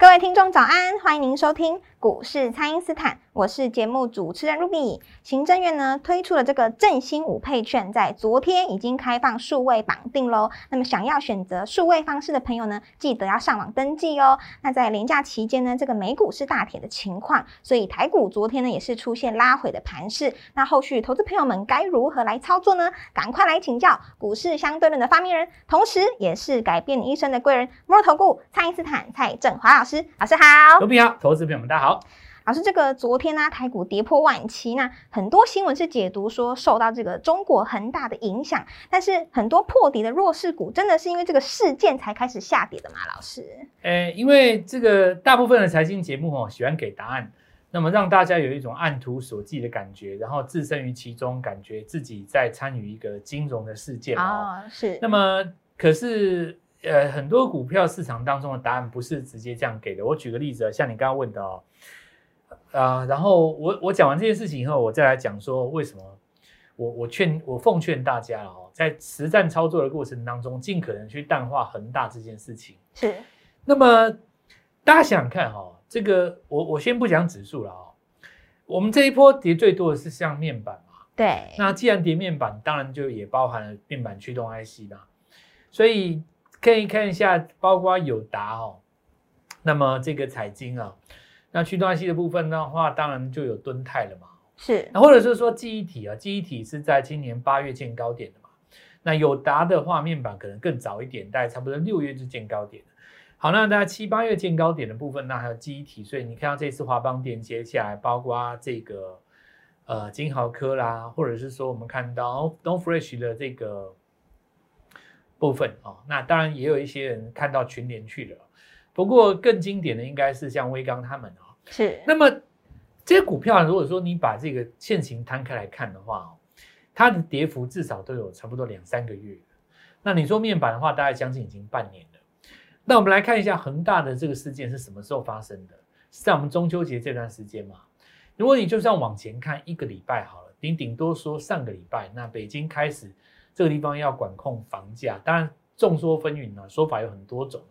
各位听众早安，欢迎您收听股市蔡因斯坦。我是节目主持人 Ruby，行政院呢推出了这个振兴五配券，在昨天已经开放数位绑定喽。那么想要选择数位方式的朋友呢，记得要上网登记哦。那在连假期间呢，这个美股是大跌的情况，所以台股昨天呢也是出现拉回的盘势。那后续投资朋友们该如何来操作呢？赶快来请教股市相对论的发明人，同时也是改变你一生的贵人——摩尔投顾蔡因斯坦蔡振华老师。老师好，卢比好，投资朋友们大家好。老师，这个昨天呢，台股跌破万七，那很多新闻是解读说受到这个中国恒大的影响，但是很多破底的弱势股，真的是因为这个事件才开始下跌的吗？老师？诶，因为这个大部分的财经节目哦，喜欢给答案，那么让大家有一种按图索骥的感觉，然后置身于其中，感觉自己在参与一个金融的事件哦。是。那么，可是呃，很多股票市场当中的答案不是直接这样给的。我举个例子，像你刚刚问的哦。啊，然后我我讲完这件事情以后，我再来讲说为什么我我劝我奉劝大家哦，在实战操作的过程当中，尽可能去淡化恒大这件事情。是，那么大家想想看哈，这个我我先不讲指数了哦，我们这一波跌最多的是像面板嘛，对，那既然跌面板，当然就也包含了面板驱动 IC 啦，所以可以看一下，包括友达哦，那么这个彩晶啊。那驱动 IC 的部分的话，当然就有敦泰了嘛。是，那或者是说记忆体啊，记忆体是在今年八月见高点的嘛。那友达的画面板可能更早一点，大概差不多六月就见高点好，那大家七八月见高点的部分，那还有记忆体，所以你看到这次华邦电接下来，包括这个呃金豪科啦，或者是说我们看到 Don Fresh 的这个部分哦，那当然也有一些人看到群联去了。不过更经典的应该是像威刚他们啊，是。那么这些股票，如果说你把这个现形摊开来看的话，它的跌幅至少都有差不多两三个月。那你说面板的话，大概将近已经半年了。那我们来看一下恒大的这个事件是什么时候发生的？是在我们中秋节这段时间嘛？如果你就算往前看一个礼拜好了，顶顶多说上个礼拜，那北京开始这个地方要管控房价，当然众说纷纭啊，说法有很多种。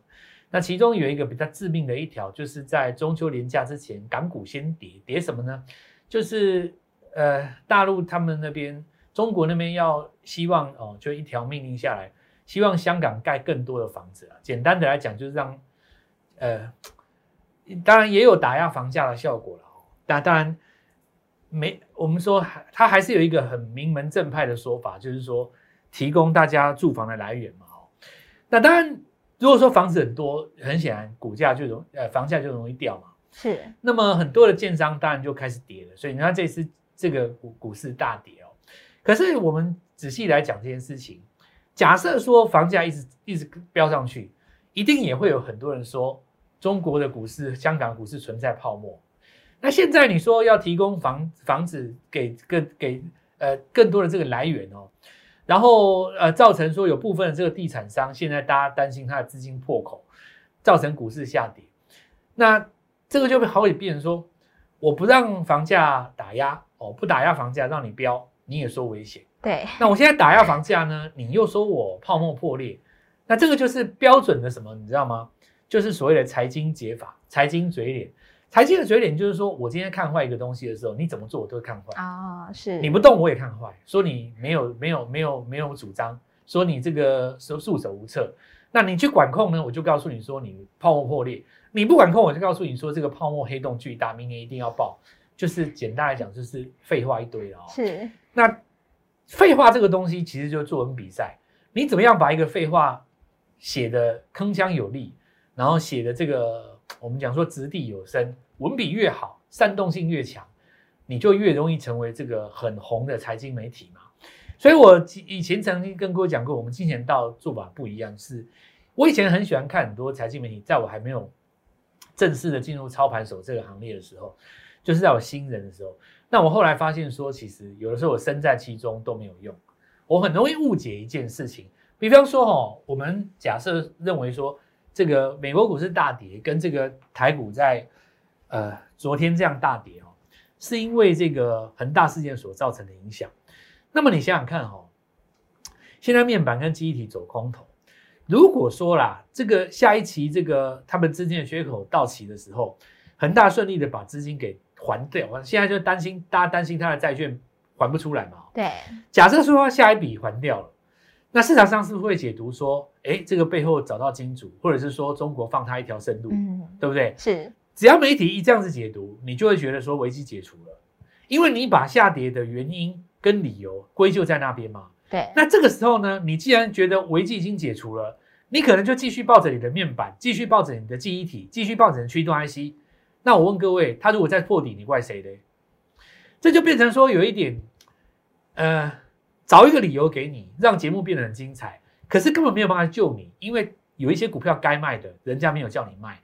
那其中有一个比较致命的一条，就是在中秋连假之前，港股先跌，跌什么呢？就是呃，大陆他们那边，中国那边要希望哦，就一条命令下来，希望香港盖更多的房子啊。简单的来讲，就是让呃，当然也有打压房价的效果了。那当然没，我们说还它还是有一个很名门正派的说法，就是说提供大家住房的来源嘛哦。那当然。如果说房子很多，很显然股价就容呃房价就容易掉嘛。是。那么很多的建商当然就开始跌了，所以你看这次这个股股市大跌哦。可是我们仔细来讲这件事情，假设说房价一直一直飙上去，一定也会有很多人说中国的股市、香港股市存在泡沫。那现在你说要提供房房子给更给呃更多的这个来源哦。然后呃，造成说有部分的这个地产商，现在大家担心他的资金破口，造成股市下跌。那这个就好比变成说，我不让房价打压哦，不打压房价让你飙，你也说危险。对。那我现在打压房价呢，你又说我泡沫破裂，那这个就是标准的什么，你知道吗？就是所谓的财经解法，财经嘴脸。财经的嘴脸就是说，我今天看坏一个东西的时候，你怎么做我都会看坏啊。是，你不动我也看坏，说你没有没有没有没有主张，说你这个手束手无策。那你去管控呢，我就告诉你说你泡沫破裂；你不管控，我就告诉你说这个泡沫黑洞巨大，明年一定要爆。就是简单来讲，就是废话一堆了。是，那废话这个东西其实就是作文比赛，你怎么样把一个废话写的铿锵有力，然后写的这个。我们讲说掷地有声，文笔越好，煽动性越强，你就越容易成为这个很红的财经媒体嘛。所以我以前曾经跟各位讲过，我们金钱道做法不一样，是我以前很喜欢看很多财经媒体，在我还没有正式的进入操盘手这个行列的时候，就是在我新人的时候。那我后来发现说，其实有的时候我身在其中都没有用，我很容易误解一件事情。比方说，哦，我们假设认为说，这个美国股市大跌跟这个台股在呃昨天这样大跌哦，是因为这个恒大事件所造成的影响。那么你想想看，哈，现在面板跟记忆体走空头。如果说啦，这个下一期这个他们资金的缺口到期的时候，恒大顺利的把资金给还掉，现在就担心大家担心他的债券还不出来嘛？对。假设说他下一笔还掉了，那市场上是不是会解读说，哎，这个背后找到金主，或者是说中国放他一条生路，嗯，对不对？是。只要媒体一这样子解读，你就会觉得说危机解除了，因为你把下跌的原因跟理由归咎在那边嘛。对，那这个时候呢，你既然觉得危机已经解除了，你可能就继续抱着你的面板，继续抱着你的记忆体，继续抱着你的驱动 IC。那我问各位，他如果再破底，你怪谁呢？这就变成说有一点，呃，找一个理由给你，让节目变得很精彩，可是根本没有办法救你，因为有一些股票该卖的，人家没有叫你卖，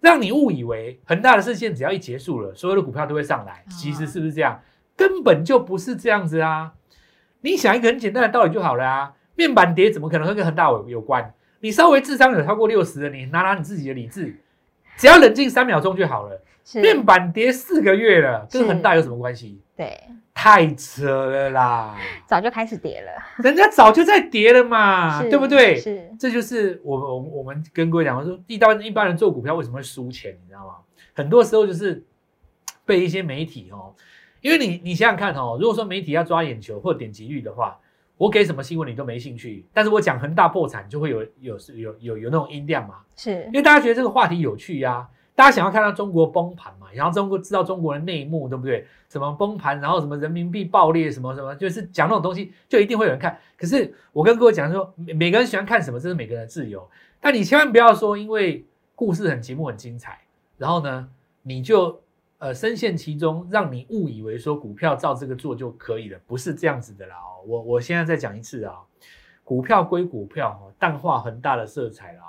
让你误以为恒大的事件只要一结束了，所有的股票都会上来，其实是不是这样？根本就不是这样子啊！你想一个很简单的道理就好了啊！面板跌怎么可能会跟恒大有有关？你稍微智商有超过六十的，你拿拿你自己的理智，只要冷静三秒钟就好了。面板跌四个月了，跟恒大有什么关系？对，太扯了啦！早就开始跌了，人家早就在跌了嘛，对不对？是，这就是我们我们我们跟各位讲我说，一般一般人做股票为什么会输钱？你知道吗？很多时候就是被一些媒体哦。因为你，你想想看哦，如果说媒体要抓眼球或点击率的话，我给什么新闻你都没兴趣。但是我讲恒大破产，就会有有有有有那种音量嘛。是，因为大家觉得这个话题有趣呀，大家想要看到中国崩盘嘛，然后中国知道中国的内幕，对不对？什么崩盘，然后什么人民币爆裂，什么什么，就是讲那种东西，就一定会有人看。可是我跟各位讲说，每每个人喜欢看什么，这是每个人的自由。但你千万不要说，因为故事很节目很精彩，然后呢，你就。呃，深陷其中，让你误以为说股票照这个做就可以了，不是这样子的啦。我我现在再讲一次啊，股票归股票，淡化很大的色彩了。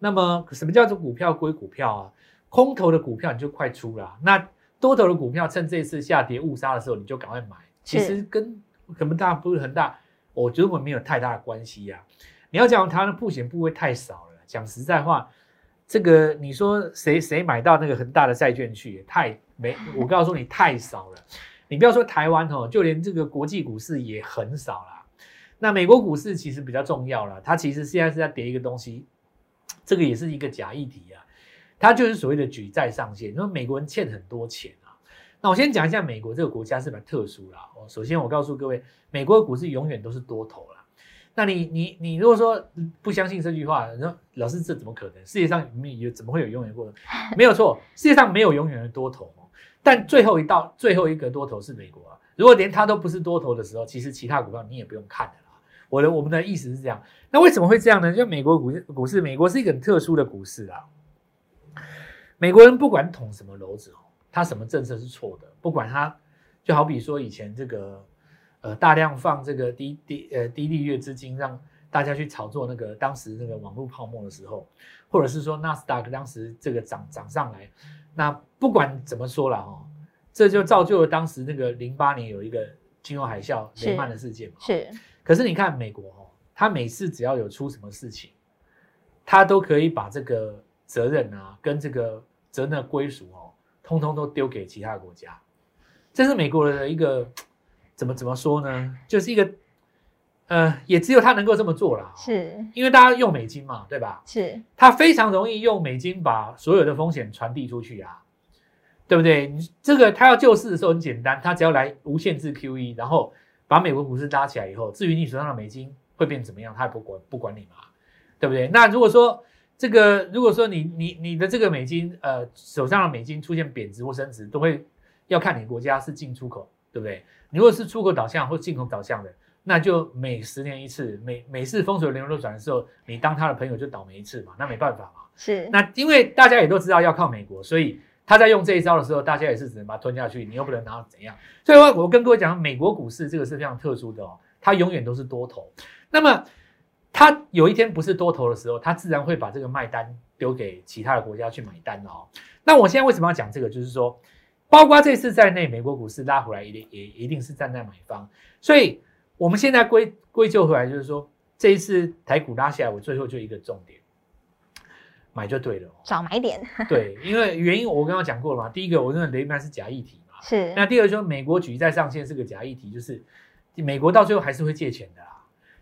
那么，什么叫做股票归股票啊？空头的股票你就快出了，那多头的股票趁这次下跌误杀的时候，你就赶快买。其实跟什么大不是很大，我觉得我没有太大的关系呀。你要讲它的破险部位太少了，讲实在话。这个你说谁谁买到那个恒大的债券去？太没，我告诉你太少了。你不要说台湾哦，就连这个国际股市也很少啦。那美国股市其实比较重要了，它其实现在是在叠一个东西，这个也是一个假议题啊。它就是所谓的举债上限，因为美国人欠很多钱啊。那我先讲一下美国这个国家是蛮特殊啦。哦，首先我告诉各位，美国的股市永远都是多头啦。那你你你如果说不相信这句话，你说老师这怎么可能？世界上有怎么会有永远过程？没有错，世界上没有永远的多头，但最后一道最后一个多头是美国啊。如果连它都不是多头的时候，其实其他股票你也不用看的啦。我的我们的意思是这样。那为什么会这样呢？就美国股市股市，美国是一个很特殊的股市啊。美国人不管捅什么篓子哦，他什么政策是错的，不管他就好比说以前这个。呃，大量放这个低低呃低利率资金，让大家去炒作那个当时那个网络泡沫的时候，或者是说纳斯达克当时这个涨涨上来，那不管怎么说了哈，这就造就了当时那个零八年有一个金融海啸雷曼的事件嘛。是。可是你看美国哦，他每次只要有出什么事情，他都可以把这个责任啊跟这个责任的归属哦，通通都丢给其他国家，这是美国的一个。怎么怎么说呢？就是一个，呃，也只有他能够这么做了，是因为大家用美金嘛，对吧？是，他非常容易用美金把所有的风险传递出去啊，对不对？你这个他要救市的时候很简单，他只要来无限制 QE，然后把美国股市拉起来以后，至于你手上的美金会变怎么样，他也不管不管你嘛，对不对？那如果说这个，如果说你你你的这个美金，呃，手上的美金出现贬值或升值，都会要看你国家是进出口。对不对？你如果是出口导向或进口导向的，那就每十年一次，每每次风水轮流转的时候，你当他的朋友就倒霉一次嘛，那没办法嘛。是。那因为大家也都知道要靠美国，所以他在用这一招的时候，大家也是只能把它吞下去，你又不能拿怎样。所以，我我跟各位讲，美国股市这个是非常特殊的哦，它永远都是多头。那么它有一天不是多头的时候，他自然会把这个卖单丢给其他的国家去买单哦。那我现在为什么要讲这个？就是说，包括这次在内，美国股市拉回来一定也一定是站在买方，所以我们现在归归咎回来，就是说这一次台股拉下来，我最后就一个重点，买就对了哦。少买点对，因为原因我刚刚讲过了嘛，第一个我认为雷曼是假议题嘛，是那第二就是美国举债上限是个假议题，就是美国到最后还是会借钱的啦。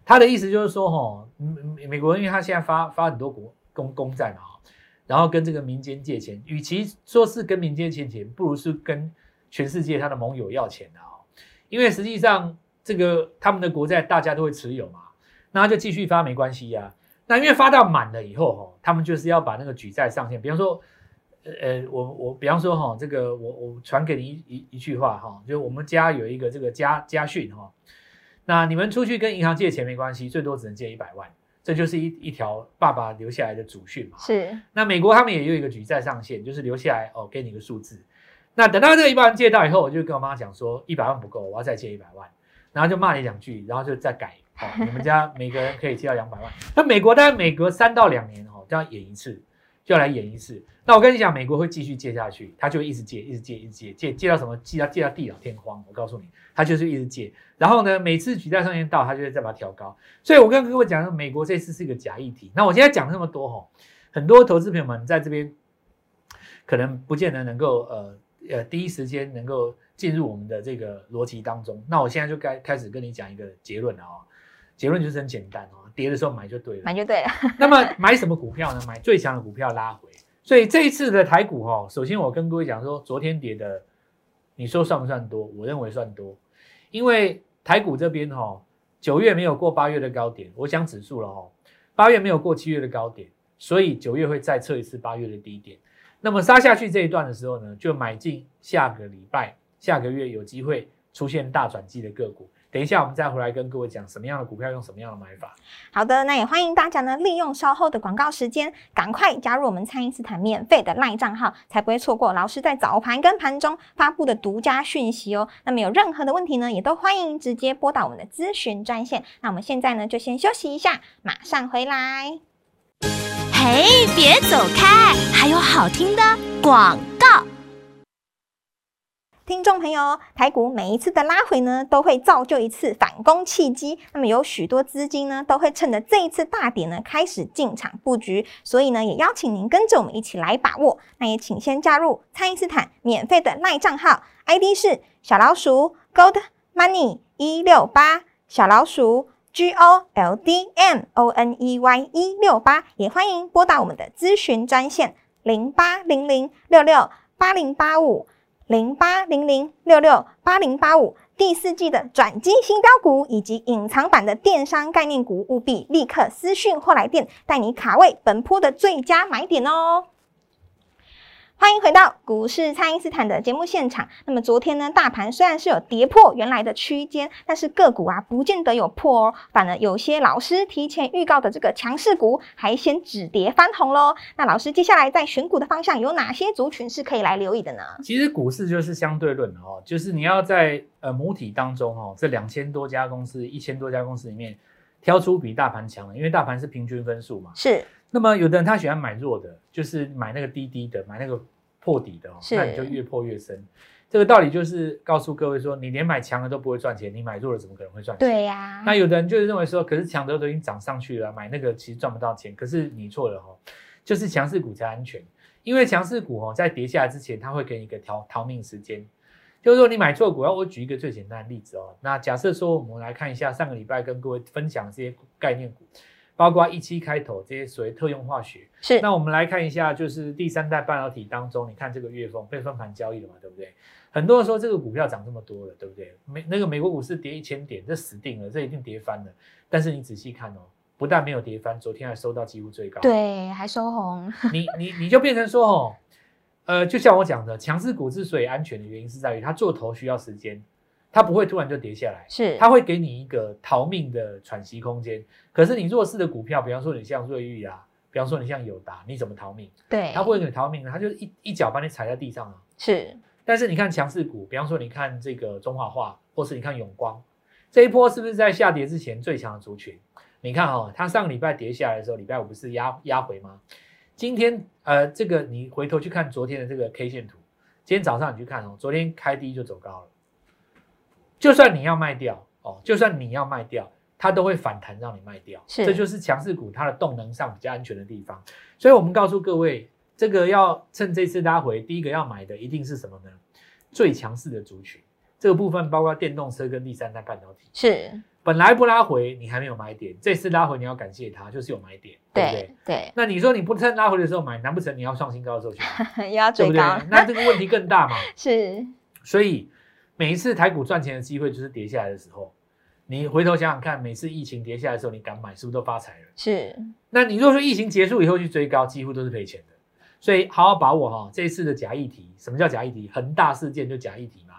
他的意思就是说，哈，美美国因为他现在发发很多国公公债嘛，哈，然后跟这个民间借钱，与其说是跟民间借钱，不如是跟全世界他的盟友要钱的啊，因为实际上这个他们的国债大家都会持有嘛，那他就继续发没关系呀、那因为发到满了以后，哈，他们就是要把那个举债上限，比方说。呃，我我比方说哈，这个我我传给你一一一句话哈，就是我们家有一个这个家家训哈，那你们出去跟银行借钱没关系，最多只能借一百万，这就是一一条爸爸留下来的祖训嘛。是那美国他们也有一个举债上限，就是留下来哦，给你个数字。那等到这个一百万借到以后，我就跟我妈讲说，一百万不够，我要再借一百万，然后就骂你两句，然后就再改。哦，你们家每个人可以借到两百万。那美国大概每隔三到两年哦，就要演一次，就要来演一次。那我跟你讲，美国会继续借下去，他就会一直借，一直借，一直借，借借到什么？借到借到地老天荒。我告诉你，他就是一直借。然后呢，每次举债上限到，他就会再把它调高。所以我跟各位讲说，美国这次是一个假议题。那我现在讲那么多哈，很多投资朋友们在这边可能不见得能够呃呃第一时间能够进入我们的这个逻辑当中。那我现在就该开始跟你讲一个结论了哦。结论就是很简单哦，跌的时候买就对了。买就对了，那么买什么股票呢？买最强的股票拉回。所以这一次的台股哈、哦，首先我跟各位讲说，昨天跌的，你说算不算多？我认为算多，因为台股这边哈、哦，九月没有过八月的高点，我想指数了哈、哦，八月没有过七月的高点，所以九月会再测一次八月的低点。那么杀下去这一段的时候呢，就买进下个礼拜、下个月有机会出现大转机的个股。等一下，我们再回来跟各位讲什么样的股票用什么样的买法。好的，那也欢迎大家呢利用稍后的广告时间，赶快加入我们蔡因斯坦免费的赖账号，才不会错过老师在早盘跟盘中发布的独家讯息哦。那么有任何的问题呢，也都欢迎直接拨打我们的咨询专线。那我们现在呢就先休息一下，马上回来。嘿，别走开，还有好听的广告。听众朋友，台股每一次的拉回呢，都会造就一次反攻契机。那么有许多资金呢，都会趁着这一次大跌呢，开始进场布局。所以呢，也邀请您跟着我们一起来把握。那也请先加入蔡因斯坦免费的赖账号，ID 是小老鼠 Gold Money 一六八，小老鼠 G O L D M O N E Y 一六八。也欢迎拨打我们的咨询专线零八零零六六八零八五。零八零零六六八零八五第四季的转机新标股以及隐藏版的电商概念股，务必立刻私讯或来电，带你卡位本波的最佳买点哦。欢迎回到股市，蔡因斯坦的节目现场。那么昨天呢，大盘虽然是有跌破原来的区间，但是个股啊不见得有破哦，反而有些老师提前预告的这个强势股，还先止跌翻红喽。那老师接下来在选股的方向有哪些族群是可以来留意的呢？其实股市就是相对论的哦，就是你要在呃母体当中哦，这两千多家公司、一千多家公司里面挑出比大盘强的，因为大盘是平均分数嘛。是那么有的人他喜欢买弱的，就是买那个低低的，买那个破底的哦，是那你就越破越深。这个道理就是告诉各位说，你连买强的都不会赚钱，你买弱的怎么可能会赚钱？对呀、那有的人就是认为说，可是强的都已经涨上去了，买那个其实赚不到钱。可是你错了哦，就是强势股才安全，因为强势股哦在跌下来之前，它会给你一个逃逃命时间。就是说你买错股，我举一个最简单的例子哦。那假设说我们来看一下上个礼拜跟各位分享这些概念股，包括一期开头这些所谓特用化学。是那我们来看一下，就是第三代半导体当中，你看这个月份被分盘交易了嘛，对不对？很多人说这个股票涨这么多了，对不对？美那个美国股市跌一千点，这死定了，这一定跌翻了。但是你仔细看哦，不但没有跌翻，昨天还收到几乎最高。，对，还收红，你你你就变成说哦，呃，就像我讲的，强势股之所以安全的原因是在于它做头需要时间，它不会突然就跌下来。是它会给你一个逃命的喘息空间。可是你弱势的股票，比方说你像瑞昱啊，比方说你像友达，你怎么逃命？对，它不会给你逃命的，它就一一脚把你踩在地上啊。是但是你看强势股，比方说你看这个中华化，或是你看永光，这一波是不是在下跌之前最强的族群？你看哦，它上个礼拜跌下来的时候，礼拜五不是压压回吗？今天呃，这个你回头去看昨天的这个 K 线图，今天早上你去看哦，昨天开低就走高了。就算你要卖掉哦，就算你要卖掉，它都会反弹让你卖掉。是这就是强势股它的动能上比较安全的地方。所以我们告诉各位，这个要趁这次拉回，第一个要买的一定是什么呢？最强势的族群。这个部分包括电动车跟第三代半导体。是，本来不拉回，你还没有买点，这次拉回你要感谢它，就是有买点，对不对？对对，那你说你不趁拉回的时候买，难不成你要创新高的时候去买，又要对不对？那这个问题更大嘛。是所以每一次台股赚钱的机会就是跌下来的时候，你回头想想看，每次疫情跌下来的时候，你敢买，是不是都发财了？是，那你如果说疫情结束以后去追高，几乎都是赔钱的。所以好好把握哈，这一次的假议题，什么叫假议题？恒大事件就假议题嘛。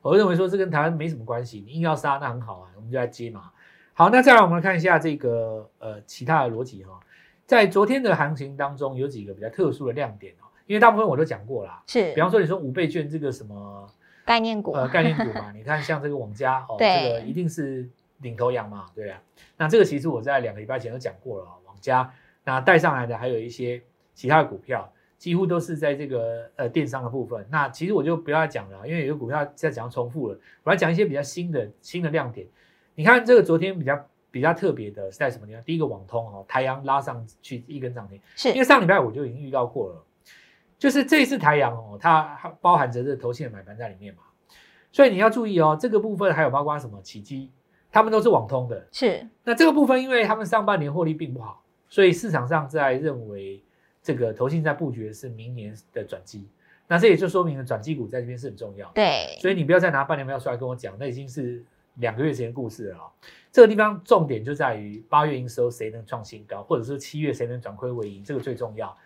我认为说这跟台湾没什么关系，你硬要杀那很好啊，我们就来接嘛。好，那再来我们来看一下这个呃其他的逻辑哈，在昨天的行情当中有几个比较特殊的亮点哦，因为大部分我都讲过啦，是比方说你说五倍券这个什么概念股，呃概念股嘛，你看像这个网家哦，对这个一定是领头羊嘛，对啊。那这个其实我在两个礼拜前都讲过了、哦，网家那带上来的还有一些其他的股票，几乎都是在这个呃电商的部分。那其实我就不要再讲了，因为有些股票在讲重复了，我来讲一些比较新的新的亮点。你看这个昨天比较比较特别的是在什么地方？第一个网通哦，台阳拉上去一根涨停，因为上礼拜我就已经预告过了，就是这一次台阳哦，它它包含着这个投信的买盘在里面嘛，所以你要注意哦，这个部分还有包括什么起基，他们都是网通的。是那这个部分，因为他们上半年获利并不好，所以市场上在认为这个投信在布局的是明年的转机。那这也就说明了转机股在这边是很重要的。对，所以你不要再拿半年票出来跟我讲，那已经是两个月前的故事了啊、这个地方重点就在于八月营收谁能创新高，或者是七月谁能转亏为盈，这个最重要。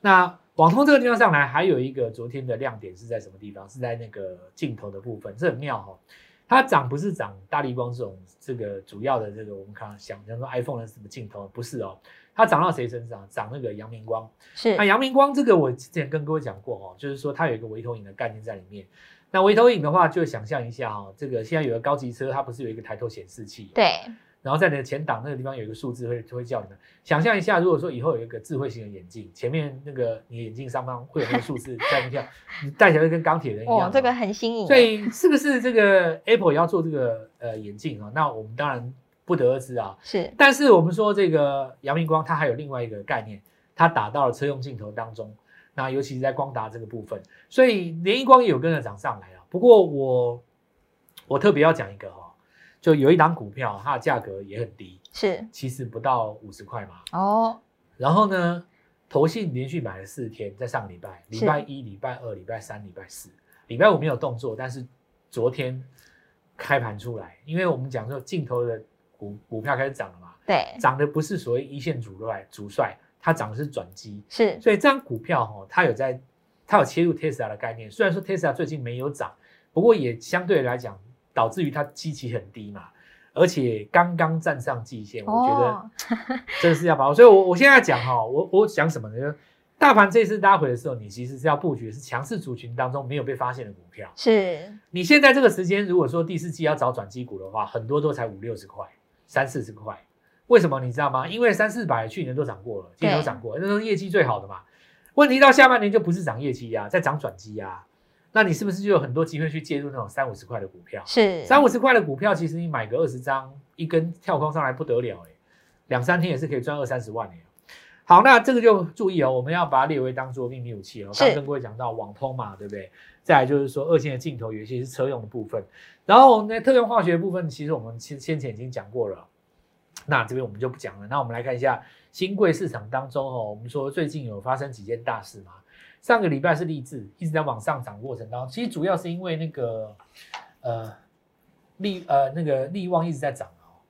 那网通这个地方上来，还有一个昨天的亮点是在什么地方？是在那个镜头的部分，这很妙哈、哦。它涨不是涨大力光这种这个主要的这个我们看想想说 iPhone 的什么镜头，不是哦，它涨到谁身上？涨那个阳明光。是那阳明光这个我之前跟各位讲过哦，就是说它有一个微投影的概念在里面。那微投影的话，就想象一下哦，这个现在有个高级车，它不是有一个抬头显示器？。对，然后在你的前挡那个地方有一个数字会会叫你们想象一下，如果说以后有一个智慧型的眼镜，前面那个你眼镜上方会有那个数字在那跳，你戴起来就跟钢铁人一样这个很新颖，所以是不是这个 Apple 也要做这个呃眼镜啊？那我们当然不得而知啊。是但是我们说这个阳明光，它还有另外一个概念，它打到了车用镜头当中，那尤其是在光达这个部分，所以联益光也有跟着涨上来啊。不过我我特别要讲一个哈、就有一档股票，它的价格也很低，是。其实不到五十块嘛。哦，然后呢，投信连续买了四天，在上个礼拜，是。礼拜一、礼拜二、礼拜三、礼拜四，礼拜五没有动作，但是昨天开盘出来，因为我们讲说镜头的股股票开始涨了嘛，对，涨的不是所谓一线主帅主帅，它涨的是转机，是。所以这张股票哈、它有在它有切入 Tesla 的概念，虽然说 Tesla 最近没有涨，不过也相对来讲导致于它基期很低嘛。而且刚刚站上季线，我觉得哦 真的是要把握。所以我，我现在讲哈，我我讲什么呢？就是大盘这次拉回的时候，你其实是要布局是强势族群当中没有被发现的股票。是你现在这个时间，如果说第四季要找转机股的话，很多都才五六十块、三四十块。为什么你知道吗？因为三四百去年都涨过了，今年都涨过了，那都是业绩最好的嘛。问题到下半年就不是涨业绩呀、在涨转机呀。那你是不是就有很多机会去介入那种三五十块的股票？是三五十块的股票，其实你买个二十张，一根跳空上来不得了哎，两三天也是可以赚二三十万哎。好，那这个就注意哦，我们要把它列为当做秘密武器哦。是刚刚跟各位讲到网通嘛，对不对？再来就是说二线的镜头，有一些是车用的部分，然后那特用化学的部分，其实我们先先前已经讲过了，那这边我们就不讲了。那我们来看一下新贵市场当中哦，我们说最近有发生几件大事嘛？上个礼拜是励志一直在往上涨过程当中，其实主要是因为那个呃利呃那个利旺一直在涨哦，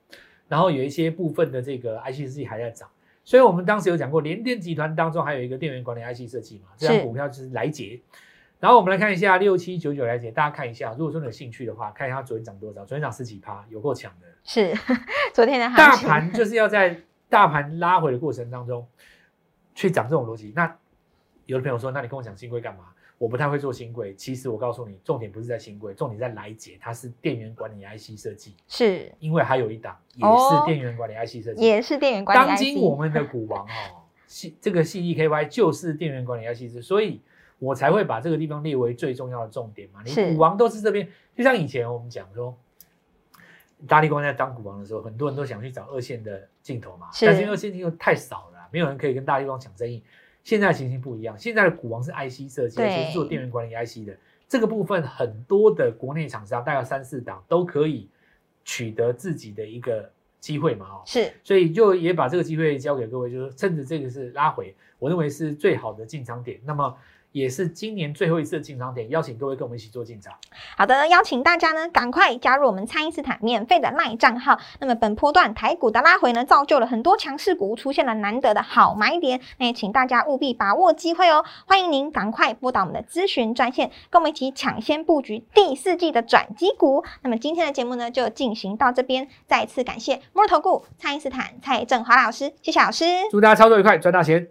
然后有一些部分的这个 IC 设计还在涨，所以我们当时有讲过，联电集团当中还有一个电源管理 IC 设计嘛，这张股票就是来捷。然后我们来看一下六七九九来捷，大家看一下，如果说你有兴趣的话，看一下它昨天涨多少，昨天涨十几趴，有够强的。是 昨天的行大情盘就是要在大盘拉回的过程当中去讲这种逻辑。那有的朋友说，那你跟我讲新规干嘛？我不太会做新规，其实我告诉你，重点不是在新规，重点在来解，它是电源管理 IC 设计，是因为还有一档也哦是电源管理 IC 设计，也是电源管理当。今我们的股王哦，系这个 ceky 就是电源管理 IC 设计，所以我才会把这个地方列为最重要的重点嘛。你股王都是这边，就像以前我们讲说，大力光在当股王的时候，很多人都想去找二线的镜头嘛，是但是因为二线镜头太少了啊，没有人可以跟大力光抢生意。现在的情形不一样，现在的股王是 IC 设计，而对。且是做电源管理 IC 的。这个部分，很多的国内厂商大概三四档都可以取得自己的一个机会嘛，哦，是。所以就也把这个机会交给各位，就是趁着这个是拉回，我认为是最好的进场点。那么也是今年最后一次的进场点，邀请各位跟我们一起做进场。好的，邀请大家呢赶快加入我们蔡因斯坦免费的赖账号。那么本波段台股的拉回呢，造就了很多强势股出现了难得的好买点，那也请大家务必把握机会哦。欢迎您赶快拨打我们的咨询专线，跟我们一起抢先布局第四季的转机股。那么今天的节目呢就进行到这边，再次感谢摩尔投顾蔡因斯坦蔡振华老师，谢谢老师。祝大家操作愉快，赚大钱！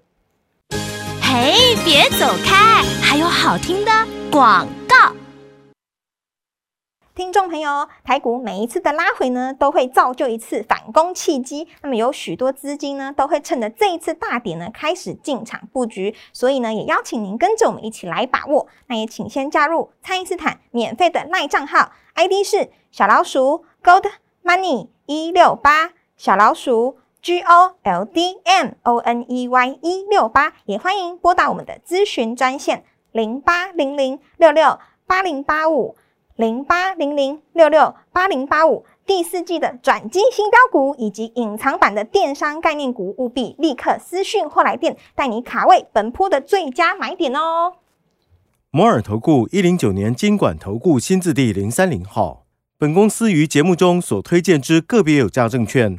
嘿，别走开，还有好听的广告。听众朋友，台股每一次的拉回呢，都会造就一次反攻契机。那么有许多资金呢，都会趁着这一次大跌呢，开始进场布局。所以呢，也邀请您跟着我们一起来把握。那也请先加入蔡因斯坦免费的赖账号，ID 是小老鼠 Gold Money 一六八，小老鼠 G O L D M O N E Y 一六八。也欢迎拨打我们的咨询专线零八零零六六八零八五。零八零零六六八零八五第四季的转机新标股以及隐藏版的电商概念股，务必立刻私讯或来电，带你卡位本波的最佳买点哦。摩尔投顾一零九年经管投顾新字第零三零号。本公司于节目中所推荐之个别有价证券，